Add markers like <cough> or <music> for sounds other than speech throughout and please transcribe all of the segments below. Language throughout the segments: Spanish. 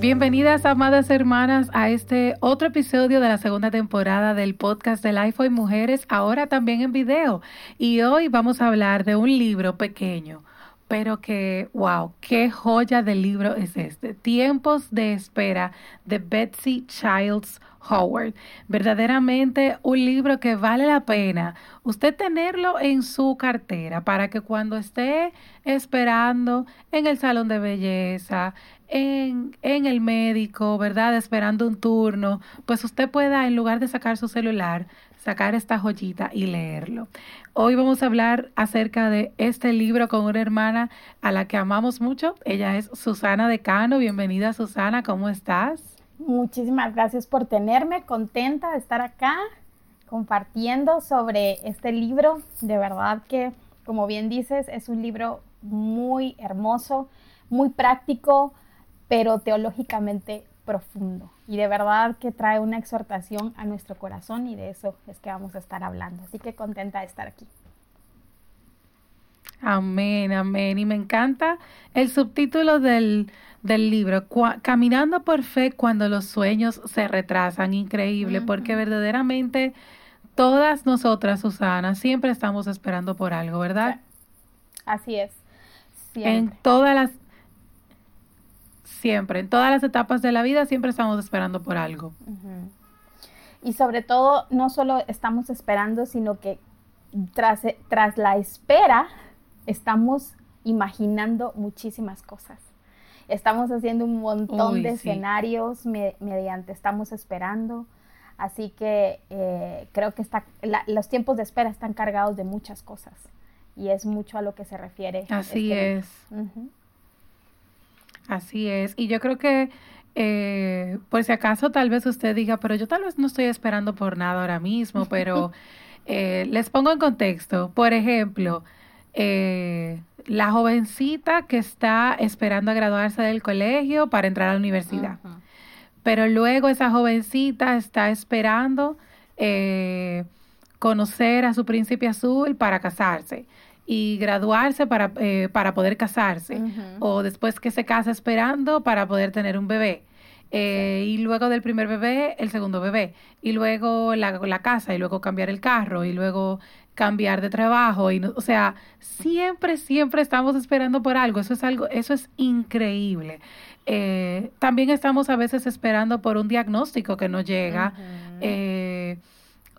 Bienvenidas, amadas hermanas, a este otro episodio de la segunda temporada del podcast de Life Hoy Mujeres, ahora también en video. Y hoy vamos a hablar de un libro pequeño, pero que, wow, qué joya de libro es este. Tiempos de espera de Betsy Childs Howard. Verdaderamente un libro que vale la pena usted tenerlo en su cartera para que cuando esté esperando en el salón de belleza, en, en el médico, ¿verdad? Esperando un turno, pues usted pueda, en lugar de sacar su celular, sacar esta joyita y leerlo. Hoy vamos a hablar acerca de este libro con una hermana a la que amamos mucho. Ella es Susana Decano. Bienvenida Susana, ¿cómo estás? Muchísimas gracias por tenerme, contenta de estar acá compartiendo sobre este libro. De verdad que, como bien dices, es un libro muy hermoso, muy práctico, pero teológicamente profundo. Y de verdad que trae una exhortación a nuestro corazón y de eso es que vamos a estar hablando. Así que contenta de estar aquí. Amén, amén. Y me encanta el subtítulo del, del libro, Caminando por fe cuando los sueños se retrasan. Increíble, porque verdaderamente todas nosotras, Susana, siempre estamos esperando por algo, ¿verdad? Así es. En todas las Siempre, en todas las etapas de la vida siempre estamos esperando por algo. Y sobre todo, no solo estamos esperando, sino que tras, tras la espera estamos imaginando muchísimas cosas. Estamos haciendo un montón de escenarios mediante estamos esperando. Así que eh, creo que está, los tiempos de espera están cargados de muchas cosas y es mucho a lo que se refiere. Así este es. Así es. Y yo creo que, eh, por si acaso, tal vez usted diga, pero yo tal vez no estoy esperando por nada ahora mismo, pero <laughs> eh, les pongo en contexto. Por ejemplo, eh, la jovencita que está esperando a graduarse del colegio para entrar a la universidad. Pero luego esa jovencita está esperando eh, conocer a su príncipe azul para casarse y graduarse para, eh, para poder casarse, o después que se casa esperando para poder tener un bebé. Eh, y luego del primer bebé, el segundo bebé, y luego la, la, casa, y luego cambiar el carro, y luego cambiar de trabajo, y o sea, siempre, siempre estamos esperando por algo, eso es algo, eso es increíble. Eh, también estamos a veces esperando por un diagnóstico que no llega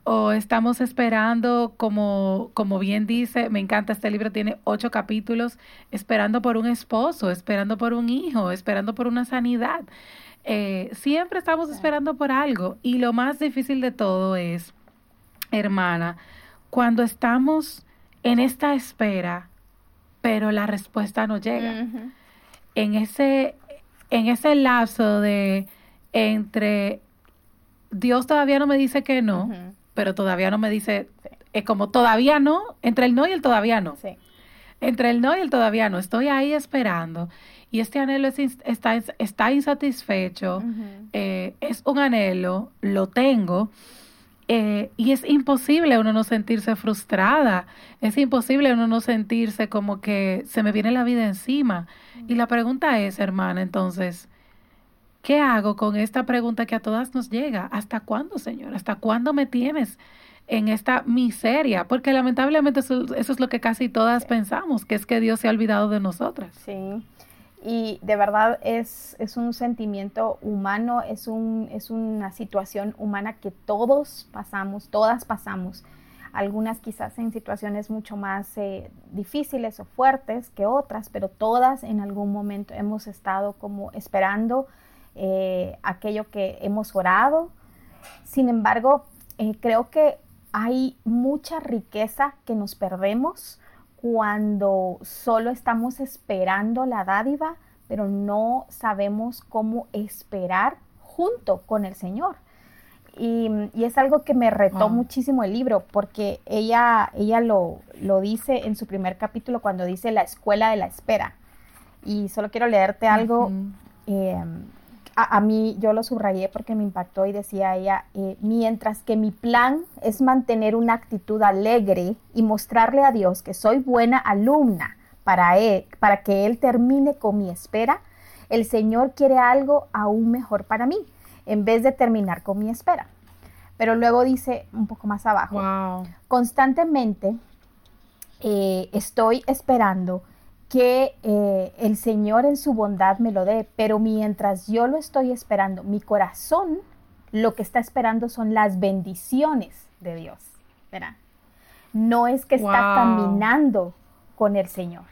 o estamos esperando, como, como bien dice, me encanta este libro, tiene ocho capítulos, esperando por un esposo, esperando por un hijo, esperando por una sanidad. Eh, siempre estamos esperando por algo y lo más difícil de todo es, hermana, cuando estamos en esta espera, pero la respuesta no llega. En ese, en ese lapso de entre Dios todavía no me dice que no, pero todavía no me dice, es como todavía no, entre el no y el todavía no. Sí. Entre el no y el todavía no, estoy ahí esperando. Y este anhelo está, está insatisfecho, eh, es un anhelo, lo tengo, eh, y es imposible uno no sentirse frustrada, es imposible uno no sentirse como que se me viene la vida encima. Y la pregunta es, hermana, entonces, ¿Qué hago con esta pregunta que a todas nos llega? ¿Hasta cuándo, Señor? ¿Hasta cuándo me tienes en esta miseria? Porque lamentablemente eso, es lo que casi todas pensamos, que es que Dios se ha olvidado de nosotras. Sí, y de verdad es, es un sentimiento humano, es, un, es una situación humana que todos pasamos, todas pasamos. Algunas quizás en situaciones mucho más eh, difíciles o fuertes que otras, pero todas en algún momento hemos estado como esperando eh, aquello que hemos orado. Sin embargo, eh, creo que hay mucha riqueza que nos perdemos cuando solo estamos esperando la dádiva, pero no sabemos cómo esperar junto con el Señor. Y, es algo que me retó muchísimo el libro, porque ella, ella lo, lo, dice en su primer capítulo cuando dice la escuela de la espera. Y solo quiero leerte algo a, mí yo lo subrayé porque me impactó y decía ella, eh, mientras que mi plan es mantener una actitud alegre y mostrarle a Dios que soy buena alumna para, él, para que Él termine con mi espera, El Señor quiere algo aún mejor para mí, en vez de terminar con mi espera. Pero luego dice un poco más abajo, constantemente eh, estoy esperando que eh, el Señor en su bondad me lo dé, pero mientras yo lo estoy esperando, mi corazón lo que está esperando son las bendiciones de Dios, ¿verdad? No es que está caminando con el Señor.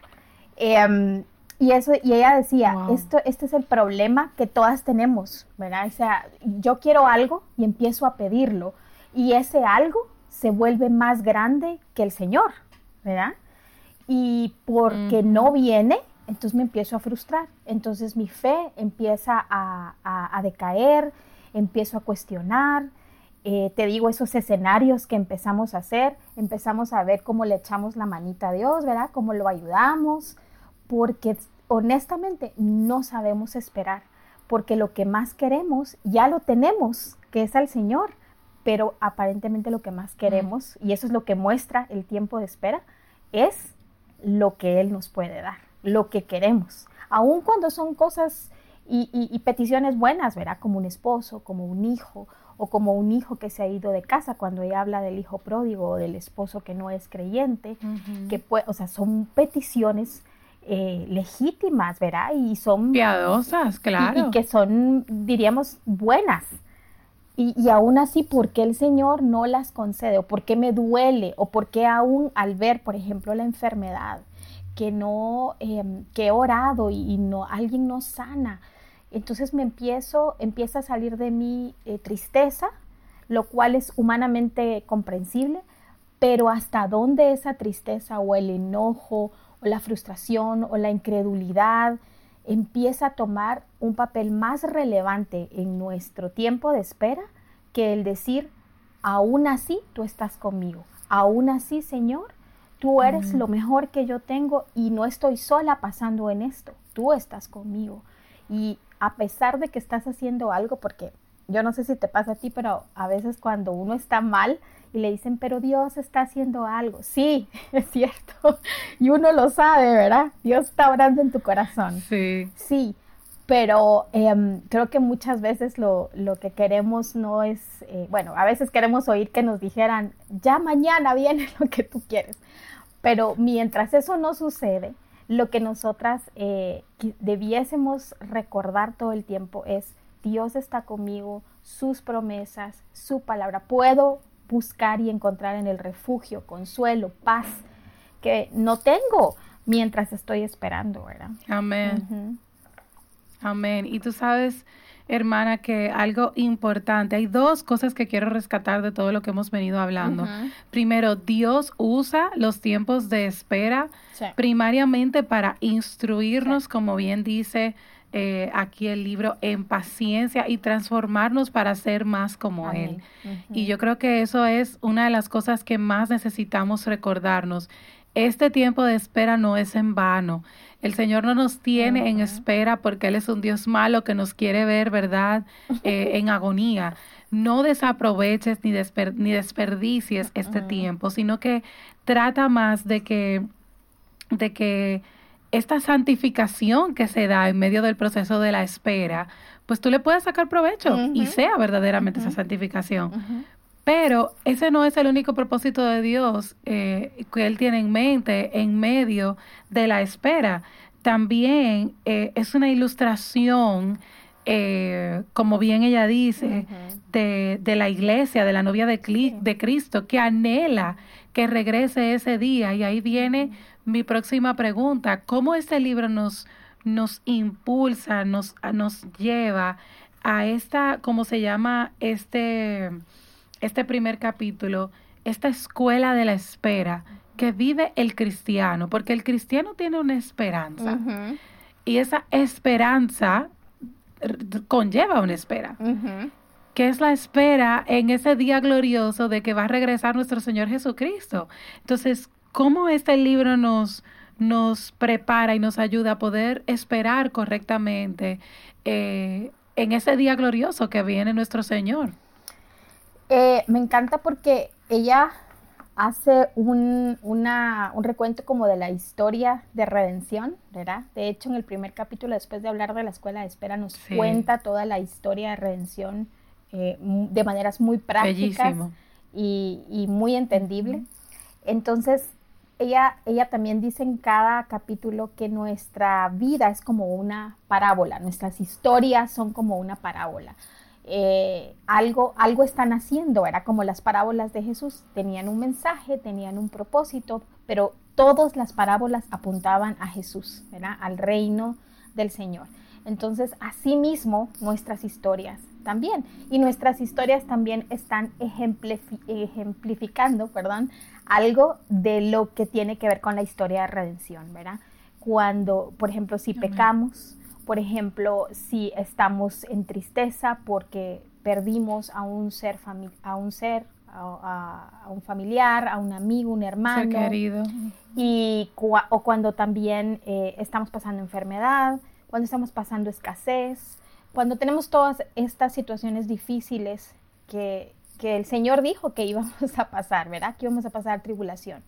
Em, y eso, y ella decía, esto, este es el problema que todas tenemos, ¿verdad? O sea, yo quiero algo y empiezo a pedirlo, y ese algo se vuelve más grande que el Señor, ¿verdad? Y porque no viene, entonces me empiezo a frustrar. Entonces mi fe empieza a, decaer, empiezo a cuestionar. Eh, te digo, esos escenarios que empezamos a hacer, empezamos a ver cómo le echamos la manita a Dios, ¿verdad? Cómo lo ayudamos, porque honestamente no sabemos esperar, porque lo que más queremos ya lo tenemos, que es al Señor, pero aparentemente lo que más queremos, y eso es lo que muestra el tiempo de espera, es lo que Él nos puede dar, lo que queremos, aun cuando son cosas y, peticiones buenas, ¿verdad? Como un esposo, como un hijo, o como un hijo que se ha ido de casa, cuando ella habla del hijo pródigo o del esposo que no es creyente, que puede, o sea, son peticiones eh, legítimas, ¿verdad? Y son piadosas, claro. y, que son, diríamos, buenas. Y, aún así, ¿por qué el Señor no las concede? ¿O por qué me duele? ¿O por qué aún al ver, por ejemplo, la enfermedad, que no, em, que he orado y, no, alguien no sana? Entonces me empiezo, empieza a salir de mi eh, tristeza, lo cual es humanamente comprensible, pero hasta dónde esa tristeza o el enojo o la frustración o la incredulidad empieza a tomar un papel más relevante en nuestro tiempo de espera que el decir, aún así tú estás conmigo, aún así Señor, tú eres lo mejor que yo tengo y no estoy sola pasando en esto, tú estás conmigo. Y a pesar de que estás haciendo algo, porque yo no sé si te pasa a ti, pero a veces cuando uno está mal, y le dicen, pero Dios está haciendo algo. Sí, <laughs> es cierto. Y uno lo sabe, ¿verdad? Dios está orando en tu corazón. Sí. Sí, pero em, creo que muchas veces lo, que queremos no es, eh, bueno, a veces queremos oír que nos dijeran, ya mañana viene <laughs> lo que tú quieres. Pero mientras eso no sucede, lo que nosotras eh, debiésemos recordar todo el tiempo es, Dios está conmigo, sus promesas, su palabra. Puedo buscar y encontrar en el refugio, consuelo, paz, que no tengo mientras estoy esperando, ¿verdad? Amén. Amén. Y tú sabes, hermana, que algo importante, hay dos cosas que quiero rescatar de todo lo que hemos venido hablando. Primero, Dios usa los tiempos de espera primariamente para instruirnos, como bien dice eh, aquí el libro en paciencia y transformarnos para ser más como Él. Y yo creo que eso es una de las cosas que más necesitamos recordarnos. Este tiempo de espera no es en vano. El Señor no nos tiene en espera porque Él es un Dios malo que nos quiere ver, ¿verdad?, eh, <laughs> en agonía. No desaproveches ni, ni desperdicies este tiempo, sino que trata más de que, de que esta santificación que se da en medio del proceso de la espera, pues tú le puedes sacar provecho y sea verdaderamente esa santificación. Pero ese no es el único propósito de Dios eh, que Él tiene en mente en medio de la espera. También eh, es una ilustración, eh, como bien ella dice, de, de, la iglesia, de la novia de, de Cristo, que anhela que regrese ese día. Y ahí viene mi próxima pregunta, ¿cómo este libro nos, nos impulsa, nos, nos lleva a esta, ¿cómo se llama este, este primer capítulo? Esta escuela de la espera que vive el cristiano, porque el cristiano tiene una esperanza. Y esa esperanza conlleva una espera. que es la espera en ese día glorioso de que va a regresar nuestro Señor Jesucristo. Entonces, cómo este libro nos, nos prepara y nos ayuda a poder esperar correctamente eh, en ese día glorioso que viene nuestro Señor. Eh, me encanta porque ella hace un, una, un, recuento como de la historia de redención, ¿verdad? De hecho, en el primer capítulo, después de hablar de la escuela de espera, nos cuenta toda la historia de redención eh, de maneras muy prácticas y, y, muy entendible. Entonces, ella, ella también dice en cada capítulo que nuestra vida es como una parábola, nuestras historias son como una parábola. Eh, algo, algo están haciendo, era como las parábolas de Jesús, tenían un mensaje, tenían un propósito, pero todas las parábolas apuntaban a Jesús, ¿verdad? al reino del Señor. Entonces, asimismo, nuestras historias también. Y nuestras historias también están ejemplificando, perdón, algo de lo que tiene que ver con la historia de redención, ¿verdad? Cuando, por ejemplo, si pecamos, por ejemplo, si estamos en tristeza porque perdimos a un ser, a un ser a, un familiar, a un amigo, un hermano. querido. Y o cuando también eh, estamos pasando enfermedad, cuando estamos pasando escasez, cuando tenemos todas estas situaciones difíciles que, que el Señor dijo que íbamos a pasar, ¿verdad? Que íbamos a pasar tribulación.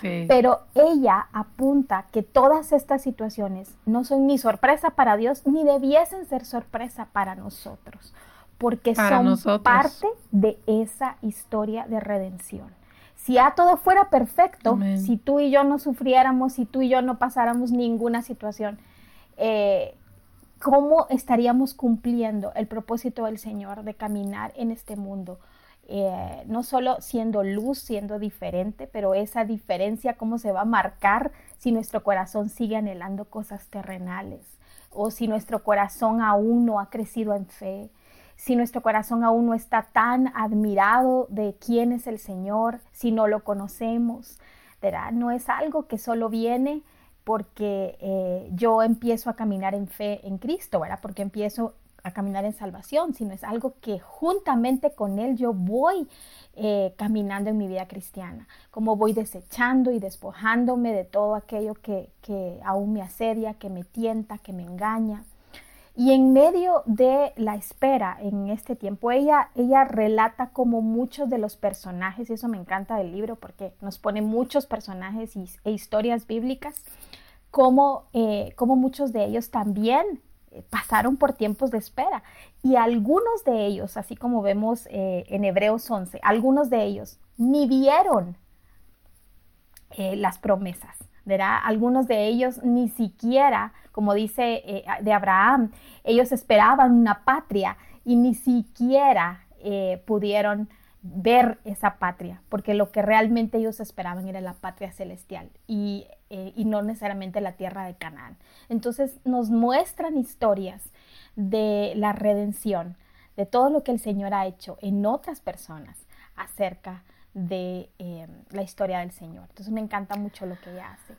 Sí. Pero ella apunta que todas estas situaciones no son ni sorpresa para Dios, ni debiesen ser sorpresa para nosotros, porque son parte de esa historia de redención. Si a todo fuera perfecto, si tú y yo no sufriéramos, si tú y yo no pasáramos ninguna situación, eh, ¿cómo estaríamos cumpliendo el propósito del Señor de caminar en este mundo? Eh, no solo siendo luz, siendo diferente, pero esa diferencia, cómo se va a marcar si nuestro corazón sigue anhelando cosas terrenales o si nuestro corazón aún no ha crecido en fe, si nuestro corazón aún no está tan admirado de quién es el Señor, si no lo conocemos, ¿verdad? No es algo que solo viene porque eh, yo empiezo a caminar en fe en Cristo, ¿verdad? Porque empiezo a caminar en salvación, sino es algo que juntamente con Él yo voy eh, caminando en mi vida cristiana, como voy desechando y despojándome de todo aquello que, que aún me asedia, que me tienta, que me engaña. Y en medio de la espera en este tiempo, ella, ella relata como muchos de los personajes, y eso me encanta del libro porque nos pone muchos personajes e historias bíblicas, como, eh, como muchos de ellos también pasaron por tiempos de espera. Y algunos de ellos, así como vemos eh, en Hebreos 11, algunos de ellos ni vieron las promesas, ¿verdad? Algunos de ellos ni siquiera como dice eh, de Abraham, ellos esperaban una patria y ni siquiera eh, pudieron ver esa patria, porque lo que realmente ellos esperaban era la patria celestial y, eh, y, no necesariamente la tierra de Canaán. Entonces nos muestran historias de la redención, de todo lo que el Señor ha hecho en otras personas acerca de la historia del Señor. Entonces me encanta mucho lo que ella hace.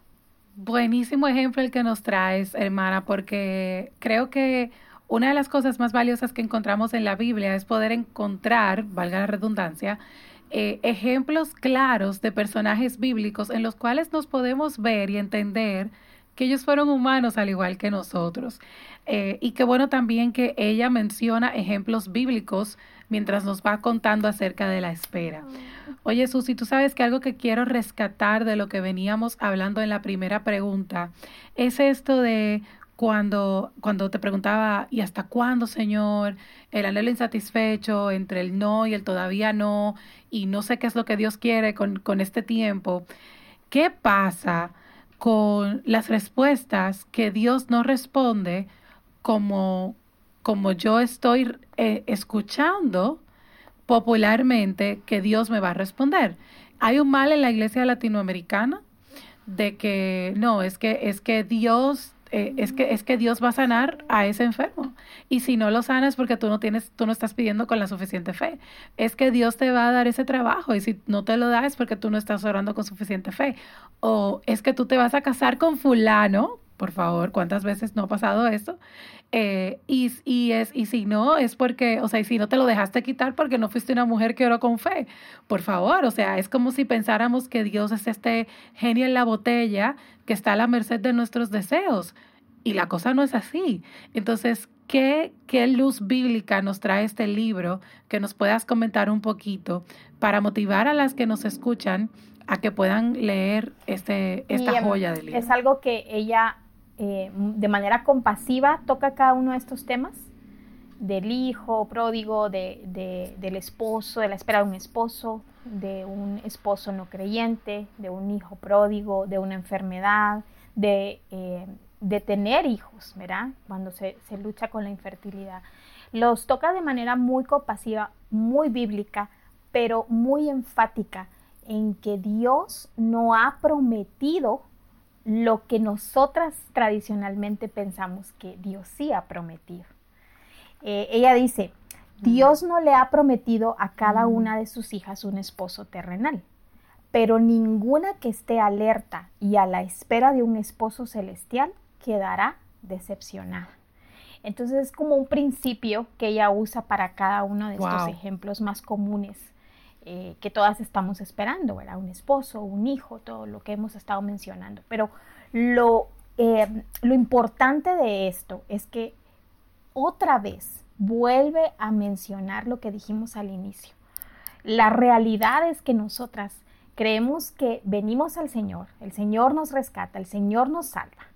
Buenísimo ejemplo el que nos traes, hermana, porque creo que una de las cosas más valiosas que encontramos en la Biblia es poder encontrar, valga la redundancia, eh, ejemplos claros de personajes bíblicos en los cuales nos podemos ver y entender que ellos fueron humanos al igual que nosotros. Eh, y qué bueno también que ella menciona ejemplos bíblicos mientras nos va contando acerca de la espera. Oye, Susi, tú sabes que algo que quiero rescatar de lo que veníamos hablando en la primera pregunta es esto de cuando, cuando te preguntaba, ¿y hasta cuándo, Señor? El anhelo insatisfecho entre el no y el todavía no, y no sé qué es lo que Dios quiere con, con este tiempo. ¿Qué pasa con las respuestas que Dios no responde como, como yo estoy eh, escuchando popularmente que Dios me va a responder. Hay un mal en la iglesia latinoamericana de que no, es que es que Dios eh, es que es que Dios va a sanar a ese enfermo y si no lo sanas porque tú no tienes tú no estás pidiendo con la suficiente fe. Es que Dios te va a dar ese trabajo y si no te lo da es porque tú no estás orando con suficiente fe. O es que tú te vas a casar con fulano por favor, ¿cuántas veces no ha pasado eso? Eh, y, y, es, y si no, es porque, o sea, y si no te lo dejaste quitar porque no fuiste una mujer que oró con fe, por favor, o sea, es como si pensáramos que Dios es este genio en la botella que está a la merced de nuestros deseos. Y la cosa no es así. Entonces, ¿qué, ¿qué luz bíblica nos trae este libro que nos puedas comentar un poquito para motivar a las que nos escuchan a que puedan leer este, esta em, joya del libro? Es algo que ella eh, de manera compasiva toca cada uno de estos temas del hijo pródigo, de, del esposo, de la espera de un esposo, de un esposo no creyente, de un hijo pródigo, de una enfermedad, de, eh, de tener hijos, ¿verdad? Cuando se, se, lucha con la infertilidad. Los toca de manera muy compasiva, muy bíblica, pero muy enfática en que Dios no ha prometido lo que nosotras tradicionalmente pensamos que Dios sí ha prometido. Eh, ella dice, Dios no le ha prometido a cada una de sus hijas un esposo terrenal, pero ninguna que esté alerta y a la espera de un esposo celestial quedará decepcionada. Entonces es como un principio que ella usa para cada uno de estos ejemplos más comunes eh, que todas estamos esperando, ¿verdad? Un esposo, un hijo, todo lo que hemos estado mencionando. Pero lo, eh, lo importante de esto es que otra vez vuelve a mencionar lo que dijimos al inicio. La realidad es que nosotras creemos que venimos al Señor, el Señor nos rescata, el Señor nos salva.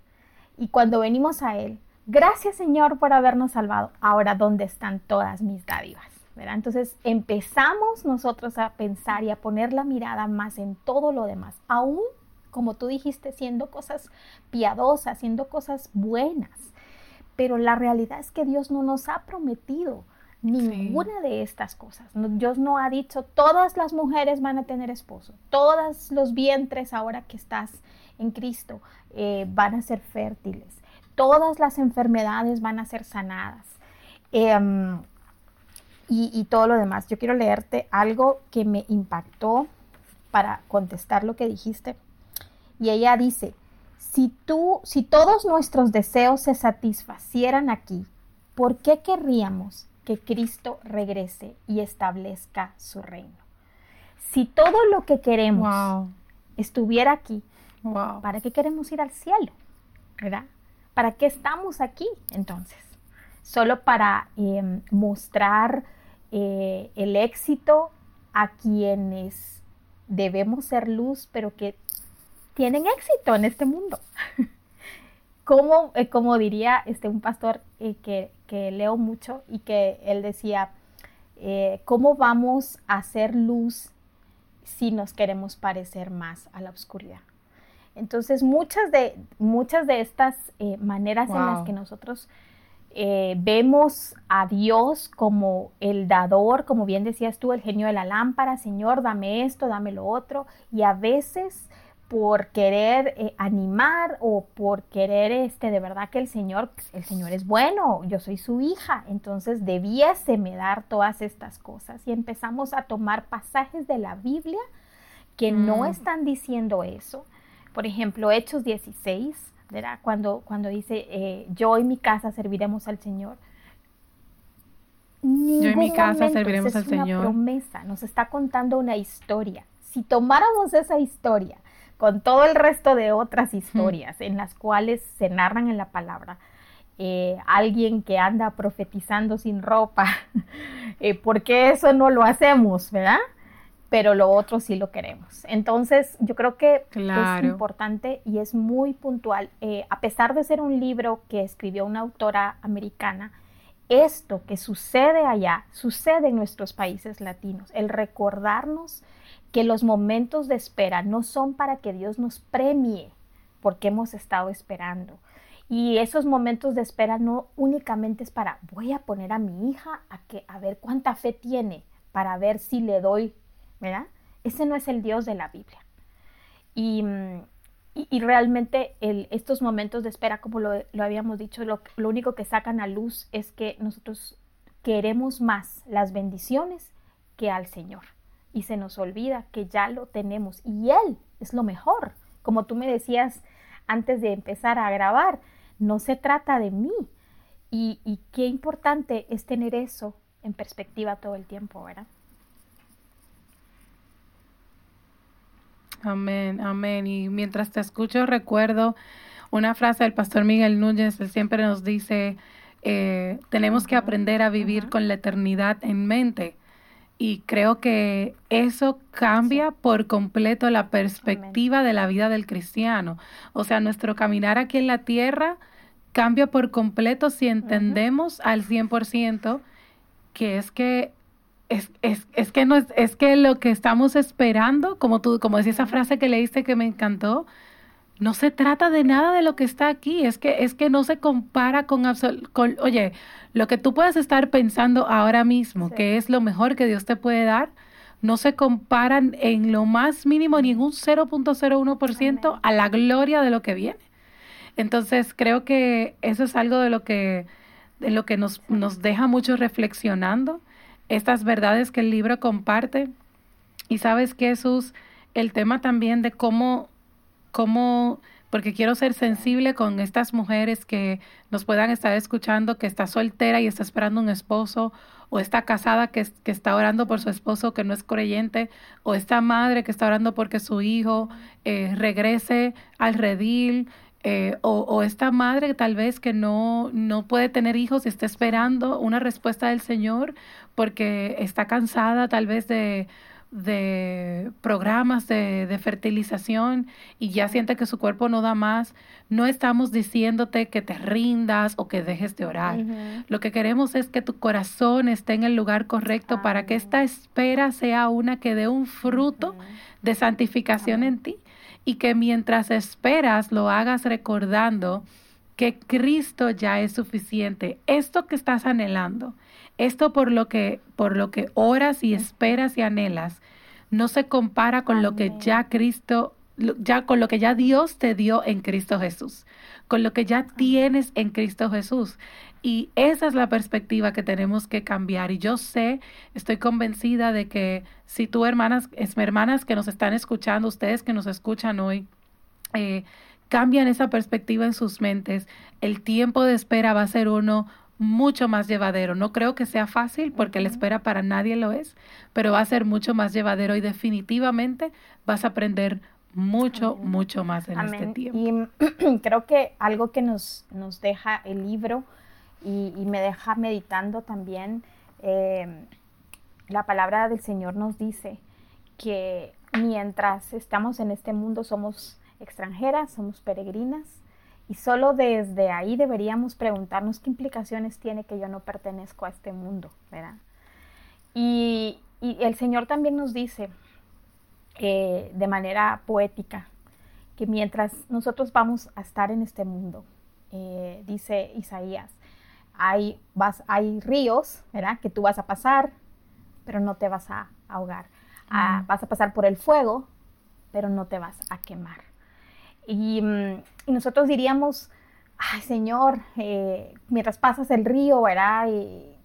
Y cuando venimos a Él, gracias Señor por habernos salvado, ahora ¿dónde están todas mis dádivas? Entonces empezamos nosotros a pensar y a poner la mirada más en todo lo demás, aún como tú dijiste, siendo cosas piadosas, siendo cosas buenas. Pero la realidad es que Dios no nos ha prometido ninguna de estas cosas. Dios no ha dicho, todas las mujeres van a tener esposo, todos los vientres ahora que estás en Cristo eh, van a ser fértiles, todas las enfermedades van a ser sanadas. Em, y, todo lo demás. Yo quiero leerte algo que me impactó para contestar lo que dijiste. Y ella dice, si tú, si todos nuestros deseos se satisfacieran aquí, ¿por qué querríamos que Cristo regrese y establezca su reino? Si todo lo que queremos estuviera aquí, ¿para qué queremos ir al cielo? ¿Verdad? ¿Para qué estamos aquí entonces? Solo para em, mostrar eh, el éxito a quienes debemos ser luz, pero que tienen éxito en este mundo. <laughs> como, eh, como diría este, un pastor eh, que, que, leo mucho y que él decía, ¿cómo vamos a hacer luz si nos queremos parecer más a la oscuridad? Entonces, muchas de, muchas de estas maneras en las que nosotros eh, vemos a Dios como el dador, como bien decías tú, el genio de la lámpara, Señor, dame esto, dame lo otro, y a veces por querer eh, animar o por querer este de verdad que el Señor el Señor es bueno, yo soy su hija, entonces me dar todas estas cosas y empezamos a tomar pasajes de la Biblia que no mm. están diciendo eso. Por ejemplo, Hechos 16 cuando, cuando dice, eh, yo y mi casa serviremos al Señor. yo y mi casa serviremos al Señor. Es una promesa, nos está contando una historia. Si tomáramos esa historia con todo el resto de otras historias en las cuales se narran en la palabra, eh, alguien que anda profetizando sin ropa, <laughs> eh, ¿por qué eso no lo hacemos, verdad? Pero lo otro sí lo queremos. Entonces, yo creo que es importante y es muy puntual. Eh, a pesar de ser un libro que escribió una autora americana, esto que sucede allá, sucede en nuestros países latinos. El recordarnos que los momentos de espera no son para que Dios nos premie porque hemos estado esperando. Y esos momentos de espera no únicamente es para voy a poner a mi hija a que a ver cuánta fe tiene para ver si le doy ¿verdad? Ese no es el Dios de la Biblia. Y, realmente estos momentos de espera, como lo, habíamos dicho, lo, único que sacan a luz es que nosotros queremos más las bendiciones que al Señor. Y se nos olvida que ya lo tenemos y Él es lo mejor. Como tú me decías antes de empezar a grabar, no se trata de mí. Y, y qué importante es tener eso en perspectiva todo el tiempo, ¿verdad? Amén, amén. Y mientras te escucho recuerdo una frase del pastor Miguel Núñez, él siempre nos dice, eh, tenemos que aprender a vivir con la eternidad en mente. Y creo que eso cambia por completo la perspectiva de la vida del cristiano. O sea, nuestro caminar aquí en la tierra cambia por completo si entendemos al 100% que es que es, es, es, que no es, es que lo que estamos esperando, como tú, como decía esa frase que leíste que me encantó, no se trata de nada de lo que está aquí, es que, es que no se compara con, con oye, lo que tú puedas estar pensando ahora mismo, que es lo mejor que Dios te puede dar, no se comparan en lo más mínimo ni en un 0.01% a la gloria de lo que viene. Entonces creo que eso es algo de lo que, de lo que nos, nos deja mucho reflexionando, estas verdades que el libro comparte. Y sabes que Jesús, el tema también de cómo cómo, porque quiero ser sensible con estas mujeres que nos puedan estar escuchando, que está soltera y está esperando un esposo, o está casada que, que está orando por su esposo que no es creyente, o esta madre que está orando porque su hijo eh, regrese al redil, eh, o, o, esta madre tal vez que no, no puede tener hijos y está esperando una respuesta del Señor porque está cansada tal vez de de programas de, fertilización y ya siente que su cuerpo no da más, no estamos diciéndote que te rindas o que dejes de orar. Lo que queremos es que tu corazón esté en el lugar correcto para que esta espera sea una que dé un fruto de santificación en ti y que mientras esperas lo hagas recordando que Cristo ya es suficiente. Esto que estás anhelando esto por lo que, por lo que oras y esperas y anhelas, no se compara con lo que ya Cristo, ya con lo que ya Dios te dio en Cristo Jesús, con lo que ya tienes en Cristo Jesús. Y esa es la perspectiva que tenemos que cambiar. Y yo sé, estoy convencida de que si tú, hermanas, es, hermanas que nos están escuchando, ustedes que nos escuchan hoy, eh, cambian esa perspectiva en sus mentes, el tiempo de espera va a ser uno mucho más llevadero. No creo que sea fácil porque la espera para nadie lo es, pero va a ser mucho más llevadero y definitivamente vas a aprender mucho, mucho más en este tiempo. Y <clears throat> creo que algo que nos, nos deja el libro y, me deja meditando también, eh, la palabra del Señor nos dice que mientras estamos en este mundo somos extranjeras, somos peregrinas, y solo desde ahí deberíamos preguntarnos qué implicaciones tiene que yo no pertenezco a este mundo, ¿verdad? Y, el Señor también nos dice eh, de manera poética que mientras nosotros vamos a estar en este mundo, eh, dice Isaías, hay, vas, hay ríos, ¿verdad? Que tú vas a pasar, pero no te vas a ahogar. Ah, vas a pasar por el fuego, pero no te vas a quemar. Mm, y, nosotros diríamos, ay Señor, eh, mientras pasas el río, ¿verdad? Y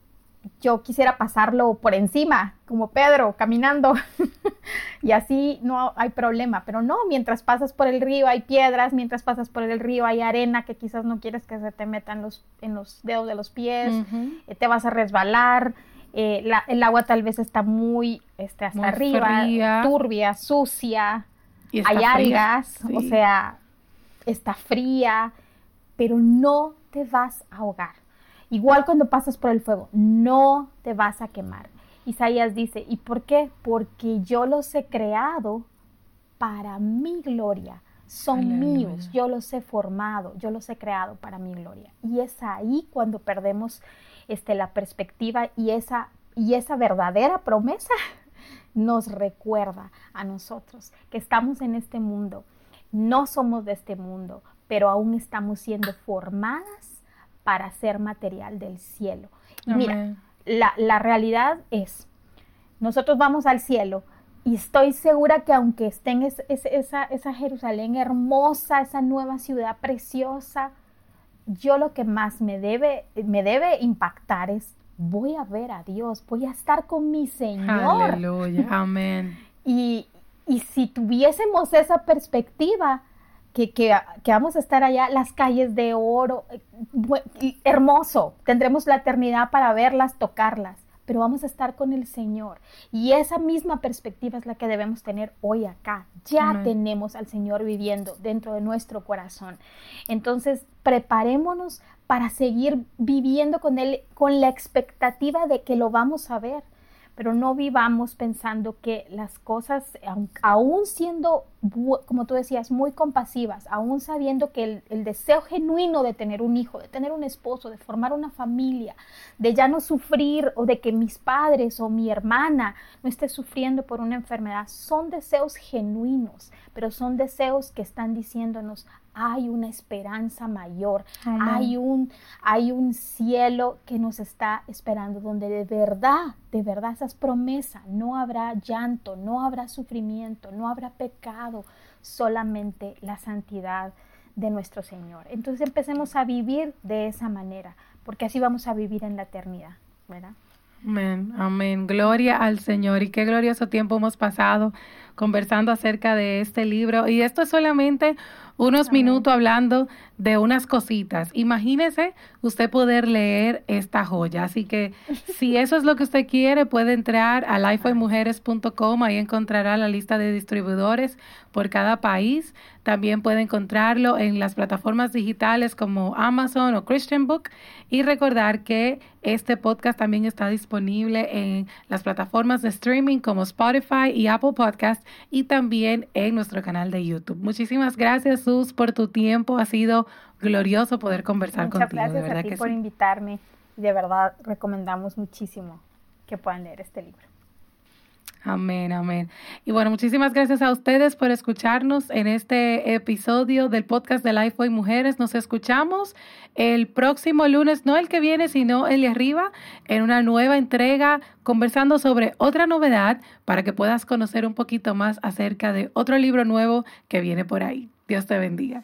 yo quisiera pasarlo por encima, como Pedro, caminando. <laughs> y así no hay problema. Pero no, mientras pasas por el río hay piedras, mientras pasas por el río hay arena que quizás no quieres que se te metan los, en los dedos de los pies, eh, te vas a resbalar. Eh, el agua tal vez está muy este, hasta arriba, turbia, sucia hay algas, o sea, está fría, pero no te vas a ahogar. Igual cuando pasas por el fuego, no te vas a quemar. Isaías dice, ¿y por qué? Porque yo los he creado para mi gloria. Son míos, yo los he formado, yo los he creado para mi gloria. Y es ahí cuando perdemos este, la perspectiva y esa, y esa verdadera promesa <laughs> nos recuerda a nosotros que estamos en este mundo, no somos de este mundo, pero aún estamos siendo formadas para ser material del cielo. Y mira, la, realidad es, nosotros vamos al cielo y estoy segura que aunque estén en esa, esa Jerusalén hermosa, esa nueva ciudad preciosa, yo lo que más me debe, me debe impactar es voy a ver a Dios, voy a estar con mi Señor. Aleluya, amén. <laughs> y, si tuviésemos esa perspectiva, que, que, vamos a estar allá, las calles de oro, eh, hermoso, tendremos la eternidad para verlas, tocarlas, pero vamos a estar con el Señor. Y esa misma perspectiva es la que debemos tener hoy acá. Ya tenemos al Señor viviendo dentro de nuestro corazón. Entonces, preparémonos para seguir viviendo con Él con la expectativa de que lo vamos a ver pero no vivamos pensando que las cosas, aún siendo, como tú decías, muy compasivas, aún sabiendo que el, deseo genuino de tener un hijo, de tener un esposo, de formar una familia, de ya no sufrir o de que mis padres o mi hermana no esté sufriendo por una enfermedad, son deseos genuinos, pero son deseos que están diciéndonos, hay una esperanza mayor, hay un, hay un cielo que nos está esperando, donde de verdad, de verdad esas promesas, no habrá llanto, no habrá sufrimiento, no habrá pecado, solamente la santidad de nuestro Señor. Entonces empecemos a vivir de esa manera, porque así vamos a vivir en la eternidad, ¿verdad? Amén, amén. Gloria al Señor. Y qué glorioso tiempo hemos pasado conversando acerca de este libro. Y esto es solamente unos minutos hablando de unas cositas. Imagínese usted poder leer esta joya. Así que <laughs> si eso es lo que usted quiere, puede entrar a lifeoymujeres.com. Ahí encontrará la lista de distribuidores por cada país. También puede encontrarlo en las plataformas digitales como Amazon o Christian Book. Y recordar que este podcast también está disponible en las plataformas de streaming como Spotify y Apple Podcast y también en nuestro canal de YouTube. Muchísimas gracias, Sus, por tu tiempo. Ha sido glorioso poder conversar Muchas contigo. Gracias de verdad a ti por invitarme. De verdad, recomendamos muchísimo que puedan leer este libro. Amén, amén. Y bueno, muchísimas gracias a ustedes por escucharnos en este episodio del podcast de Lifeboy Mujeres. Nos escuchamos el próximo lunes, no el que viene, sino el de arriba, en una nueva entrega conversando sobre otra novedad para que puedas conocer un poquito más acerca de otro libro nuevo que viene por ahí. Dios te bendiga.